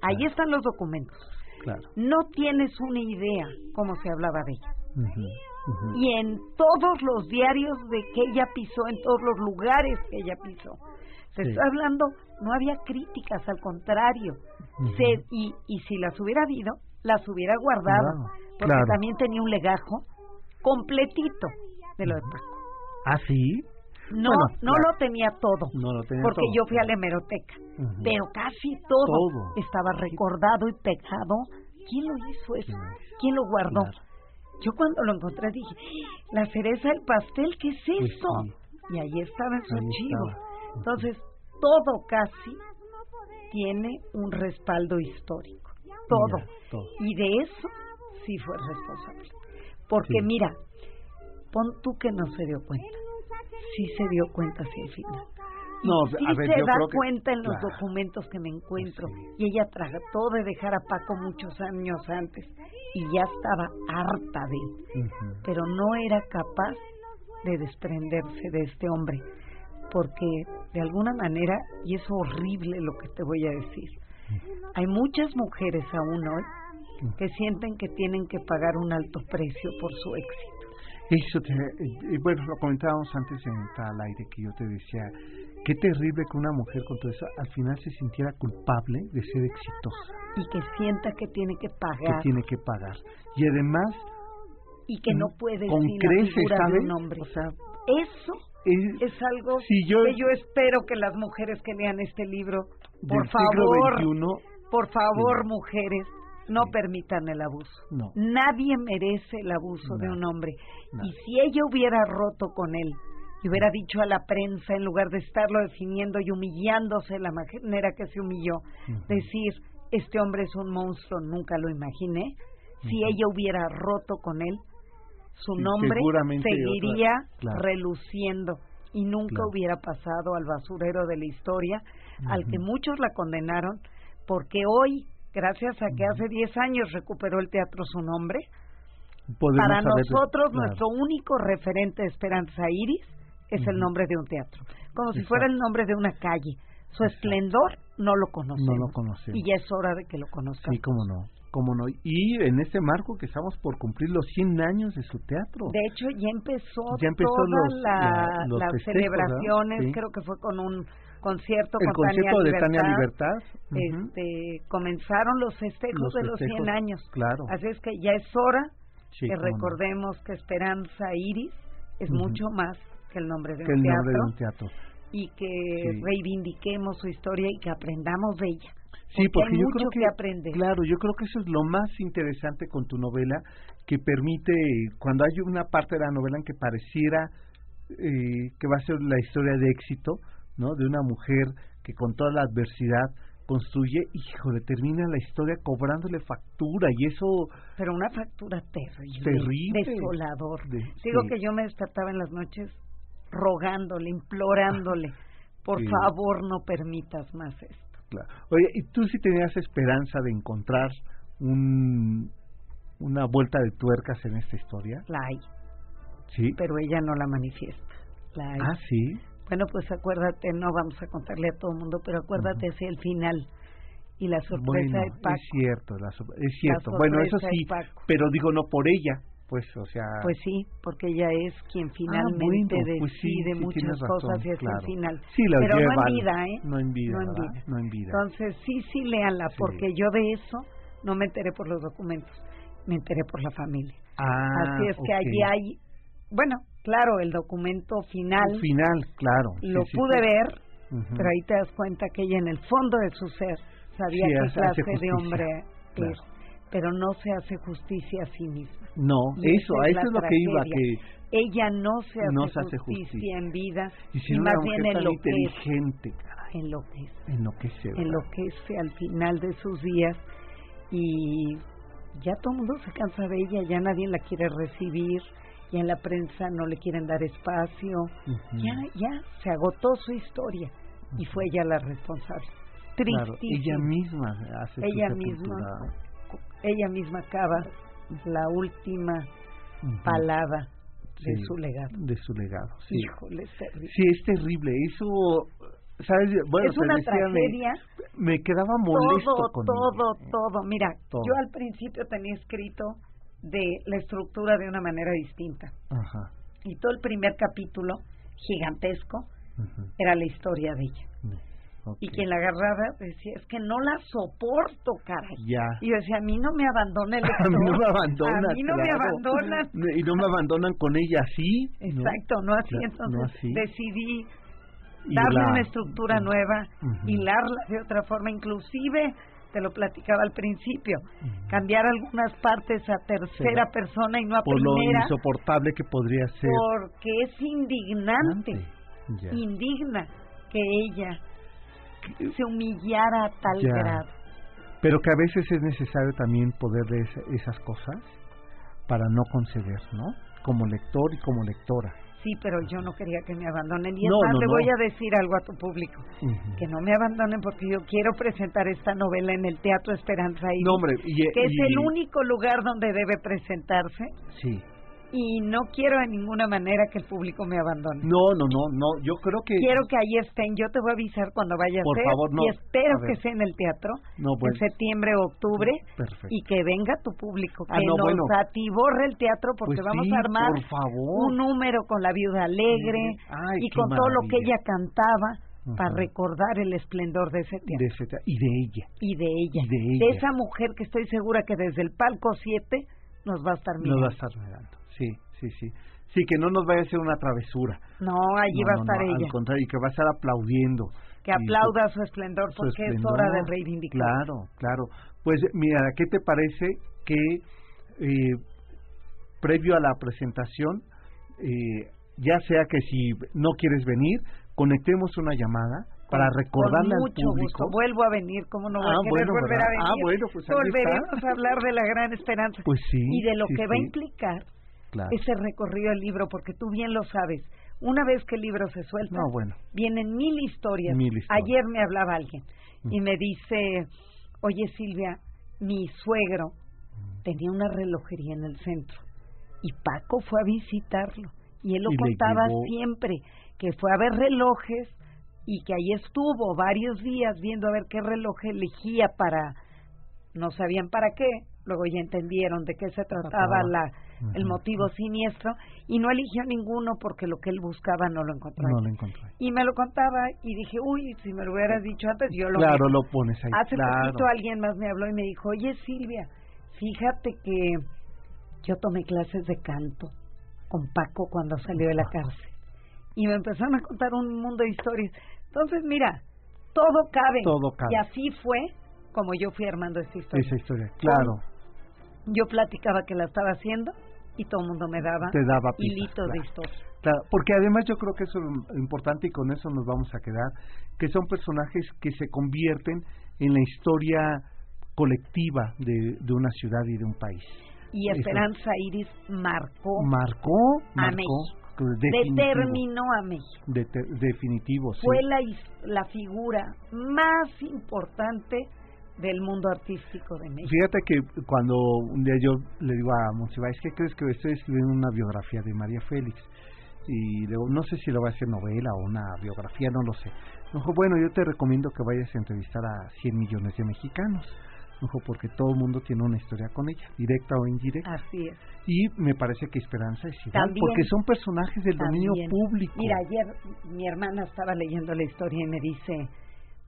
Ahí están los documentos. Claro. No tienes una idea cómo se hablaba de ella. Y en todos los diarios de que ella pisó, en todos los lugares que ella pisó. Se Sí. está hablando, no había críticas, al contrario. Se- y, y si las hubiera habido, las hubiera guardado. Porque también tenía un legajo completito de lo de Paco. ¿Ah, sí? No, Bueno, no claro. lo tenía todo. No lo tenía porque todo, yo fui a la hemeroteca. Pero casi todo, Todo. estaba recordado y pegado. ¿Quién lo hizo eso? ¿Quién lo guardó? Claro. Yo cuando lo encontré dije, la cereza del pastel, ¿qué es Pues esto? sí. Y ahí estaba en su archivo. Entonces, todo casi tiene un respaldo histórico. Todo. Mira, todo. Y de eso sí fue responsable. Porque Sí. mira, pon tú que no se dio cuenta. Sí se dio cuenta hacia el final. No, sí a ver, se yo da creo que- cuenta en los claro. documentos que me encuentro. Pues sí. Y ella trató de dejar a Paco muchos años antes y ya estaba harta de él. Pero no era capaz de desprenderse de este hombre. Porque de alguna manera, y es horrible lo que te voy a decir, hay muchas mujeres aún hoy que sienten que tienen que pagar un alto precio por su éxito. Eso te, eh, bueno, lo comentábamos antes en tal aire que yo te decía, qué terrible que una mujer con todo eso al final se sintiera culpable de ser exitosa, Y que sienta que tiene que que pagar tiene que pagar. Y además, y que no puede con sin creces, ¿sabes? un hombre. O sea, Eso es, es algo Si yo- que yo espero que las mujeres que lean este libro, por favor, XXI, por favor, Sí. mujeres, no Sí. permitan el abuso. no. Nadie merece el abuso de un hombre. No. Y si ella hubiera roto con él y hubiera dicho a la prensa, en lugar de estarlo definiendo y humillándose de la manera que se humilló, decir, este hombre es un monstruo, nunca lo imaginé, si ía hubiera roto con él, su Sí, nombre seguiría claro. reluciendo y nunca Claro. hubiera pasado al basurero de la historia, al que muchos la condenaron, porque hoy, gracias a que hace 10 años recuperó el teatro su nombre, Podemos para saber nosotros claro. nuestro único referente de Esperanza Iris es el nombre de un teatro, como si Exacto. fuera el nombre de una calle. Su Exacto. esplendor no lo conocemos. No lo conocemos. Y ya es hora de que lo conozcamos. Sí, cómo no, cómo no. Y en este marco que estamos por cumplir los 100 años de su teatro. De hecho, ya empezó, Ya empezó todas la- las festejos, celebraciones, creo que fue con un concierto el con concierto Tania de Tania Libertad. ujú. este, comenzaron los festejos Los de los festejos, 100 años. claro. Así es que ya es hora Sí, que cómo no. recordemos que Esperanza Iris es Ujú. mucho más que el nombre de que un el teatro nombre de un teatro. y que Sí. reivindiquemos su historia y que aprendamos de ella. Sí, porque, hay yo mucho creo que, que claro, yo creo que eso es lo más interesante con tu novela, que permite, cuando hay una parte de la novela en que pareciera eh, que va a ser la historia de éxito, ¿no? De una mujer que con toda la adversidad construye, híjole, termina la historia cobrándole factura y eso Pero una factura terrible, Terrible. desolador. De- Digo sí. que yo me despertaba en las noches rogándole, implorándole, por Sí. favor no permitas más esto. Claro. Oye, ¿y tú sí tenías esperanza de encontrar un, una vuelta de tuercas en esta historia? La hay, Sí. pero ella no la manifiesta. La hay. Ah, sí. Bueno, pues acuérdate, no vamos a contarle a todo el mundo, pero acuérdate hacia el final y la sorpresa bueno, de Paco. es cierto, la es cierto. La Bueno, eso sí, pero digo no por ella, pues, o sea, Pues sí, porque ella es quien finalmente Ah, bueno, pues sí, decide sí, muchas cosas razón, hacia claro. el final. Sí, la Pero no en vida, ¿eh? no en vida, No en vida. No en vida. Entonces, sí, sí, léanla, porque yo de eso no me enteré por los documentos, me enteré por la familia. Ah, Así es que allí hay, bueno, claro, el documento final El final, claro. lo sí, pude sí. ver, pero ahí te das cuenta que ella en el fondo de su ser sabía Sí, qué clase de hombre claro. es, pero no se hace justicia a sí misma. No, Y eso, a es eso es lo que iba, que Ella no se hace, No se hace justicia, justicia. en vida y si y no más bien tan enloquece, inteligente, caray, enloquece, enloquece, enloquece al final de sus días y ya todo el mundo se cansa de ella, ya nadie la quiere recibir, ya en la prensa no le quieren dar espacio, ya, ya se agotó su historia y fue ella la responsable. Claro, ella misma hace Ella misma. ella misma acaba la última palada de Sí, su legado. De su legado, sí. Híjole, es terrible. Sí, es terrible. Eso, ¿sabes? Bueno, es una decía, me- tragedia. Me, quedaba molesto todo, con todo, todo. Mira, Todo. yo al principio tenía escrito de la estructura de una manera distinta. Ajá. Y todo el primer capítulo, gigantesco, era la historia de ella. ok. Y quien la agarraba decía, es que no la soporto, caray. Ya. Y yo decía, a mí no me abandona el A lector. mí no me abandonan. A mí no me abandonan. Y no me abandonan con ella así. Exacto, no así. Claro, Entonces no así. decidí darle la- una estructura nueva, hilarla de otra forma, inclusive, te lo platicaba al principio, cambiar algunas partes a tercera persona y no a Por lo primera, insoportable que podría ser. porque es indignante, Ya. indigna que ella se humillara a tal Ya. grado. Pero que a veces es necesario también poder ver esa- esas cosas para no conceder, ¿no? Como lector y como lectora. Sí, pero yo no quería que me abandonen. Y es No, le no. voy a decir algo a tu público. Que no me abandonen porque yo quiero presentar esta novela en el Teatro Esperanza Iris, No, hombre, y, que es y- el único lugar donde debe presentarse Sí. Y no quiero de ninguna manera que el público me abandone. No, no, no, no. Yo creo que. Quiero que ahí estén, yo te voy a avisar cuando vaya a Por ser favor, no. y espero A que sea en el teatro No, bueno. en septiembre o octubre Perfecto. y que venga tu público, que Ah, no, nos bueno. atiborre el teatro porque Pues vamos sí, a armar por favor. un número con la viuda alegre Ay, y con todo lo que ella cantaba para recordar el esplendor de ese teatro de ese te- y de ella. y de ella, y de ella. esa mujer que estoy segura que desde el palco 7 nos va a estar Nos mirando. va a estar mirando. Sí, sí, sí. Sí, que no nos vaya a hacer una travesura. No, allí No, va a no, estar no, ella. Al contrario, y que va a estar aplaudiendo. Que aplauda su esplendor su porque es esplendor. hora de reivindicar. Claro, claro. Pues mira, ¿qué te parece que eh, previo a la presentación, eh, ya sea que si no quieres venir, conectemos una llamada para recordarle con al mucho público. gusto. Vuelvo a venir, ¿cómo no voy Ah, a querer bueno, volver ¿verdad? a venir? Ah, bueno, pues Volveremos a hablar de la gran esperanza. Pues sí, Y de lo sí, que va a implicar Claro. ese recorrido del libro, porque tú bien lo sabes. Una vez que el libro se suelta, No, bueno. vienen mil historias. Mil historias. Ayer me hablaba alguien y Mm. me dice, oye Silvia, mi suegro Mm. tenía una relojería en el centro y Paco fue a visitarlo y él lo Y contaba llevó- siempre, que fue a ver relojes y que ahí estuvo varios días viendo a ver qué reloj elegía para, no sabían para qué, luego ya entendieron de qué se trataba la el motivo siniestro, y no eligió ninguno porque lo que él buscaba no lo encontró. No lo encontró. Y me lo contaba y dije, uy, si me lo hubieras dicho antes, yo lo Claro, lo pones ahí. Hace claro. poquito alguien más me habló y me dijo, oye Silvia, fíjate que yo tomé clases de canto con Paco cuando salió de la cárcel. Y me empezaron a contar un mundo de historias. Entonces, mira, todo cabe. Todo cabe. Y así fue como yo fui armando esta historia. Esa historia, claro. Yo platicaba que la estaba haciendo y todo el mundo me daba, Te daba pistas, hilitos de claro. historia. Claro, porque además yo creo que eso es importante y con eso nos vamos a quedar, que son personajes que se convierten en la historia colectiva de, de una ciudad y de un país. Y Eso. Esperanza Iris marcó, Marcó, a marcó, México. definitivo, determinó a México. dete- definitivo, sí. Fue la, la figura más importante del mundo artístico de México. Fíjate que cuando un día yo le digo a Monsiváis, ¿qué crees que estoy escribiendo una biografía de María Félix? Y le digo, no sé si lo va a hacer novela o una biografía, no lo sé. Me dijo, bueno, yo te recomiendo que vayas a entrevistar a 100 millones de mexicanos. Me dijo, porque todo el mundo tiene una historia con ella, directa o indirecta. Así es. Y me parece que Esperanza es igual, También- porque son personajes del dominio público. Mira, ayer mi hermana estaba leyendo la historia y me dice,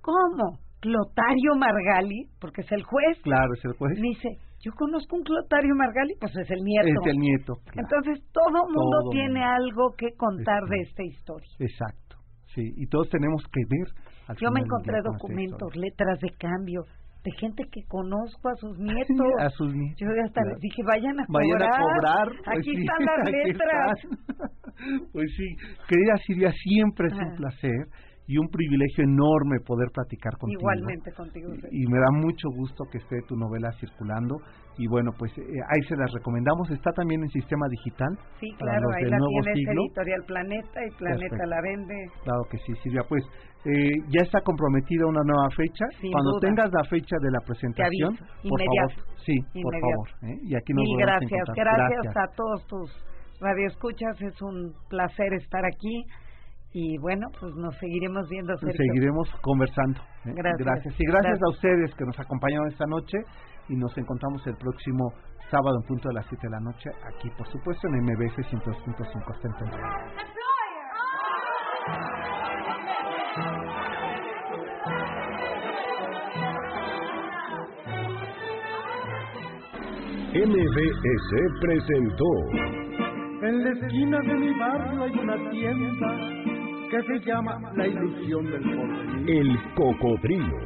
¿cómo? Clotario Margali, porque es el juez. Claro, es el juez. Me dice, yo conozco un Clotario Margali, pues es el nieto. Es el nieto. claro. Entonces todo mundo Todo tiene mundo. algo que contar de Exacto. esta historia. Exacto. Sí, y todos tenemos que ver. al Yo me encontré documentos, letras de cambio, de gente que conozco a sus nietos. a sus nietos. Yo hasta claro. les dije, vayan a Vayan cobrar. a cobrar. pues Aquí sí, están las letras. están. Pues sí, querida Silvia, siempre es Ah. un placer y un privilegio enorme poder platicar contigo. Igualmente contigo. Y me da mucho gusto que esté tu novela circulando. Y bueno, pues eh, ahí se las recomendamos. Está también en sistema digital. Sí, claro, ahí la tienes siglo. Editorial Planeta y Planeta Perfecto. la vende. Claro que sí, Silvia. Pues eh, ya está comprometida una nueva fecha. Sin Cuando duda. tengas la fecha de la presentación, aviso, por inmediato, favor. Sí, por inmediato. favor. ¿eh? Y aquí nos Mil gracias. encontrar. gracias. a todos tus radioescuchas. Es un placer estar aquí. Y bueno, pues nos seguiremos viendo. Sergio. Seguiremos conversando. ¿eh? Gracias. Y gracias, Gracias. a ustedes que nos acompañaron esta noche y nos encontramos el próximo sábado en punto de las 7 de la noche aquí, por supuesto, en MBS 102.5 hasta entonces. MBS presentó En la esquina de mi barrio hay una tienda que se llama La Ilusión del Porvenir. El Cocodrilo.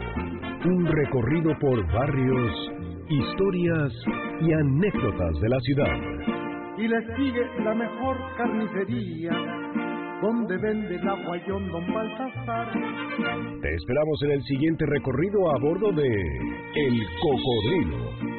Un recorrido por barrios, historias y anécdotas de la ciudad. Y le sigue la mejor carnicería, donde vende el aguayón Don Baltasar. Te esperamos en el siguiente recorrido a bordo de El Cocodrilo.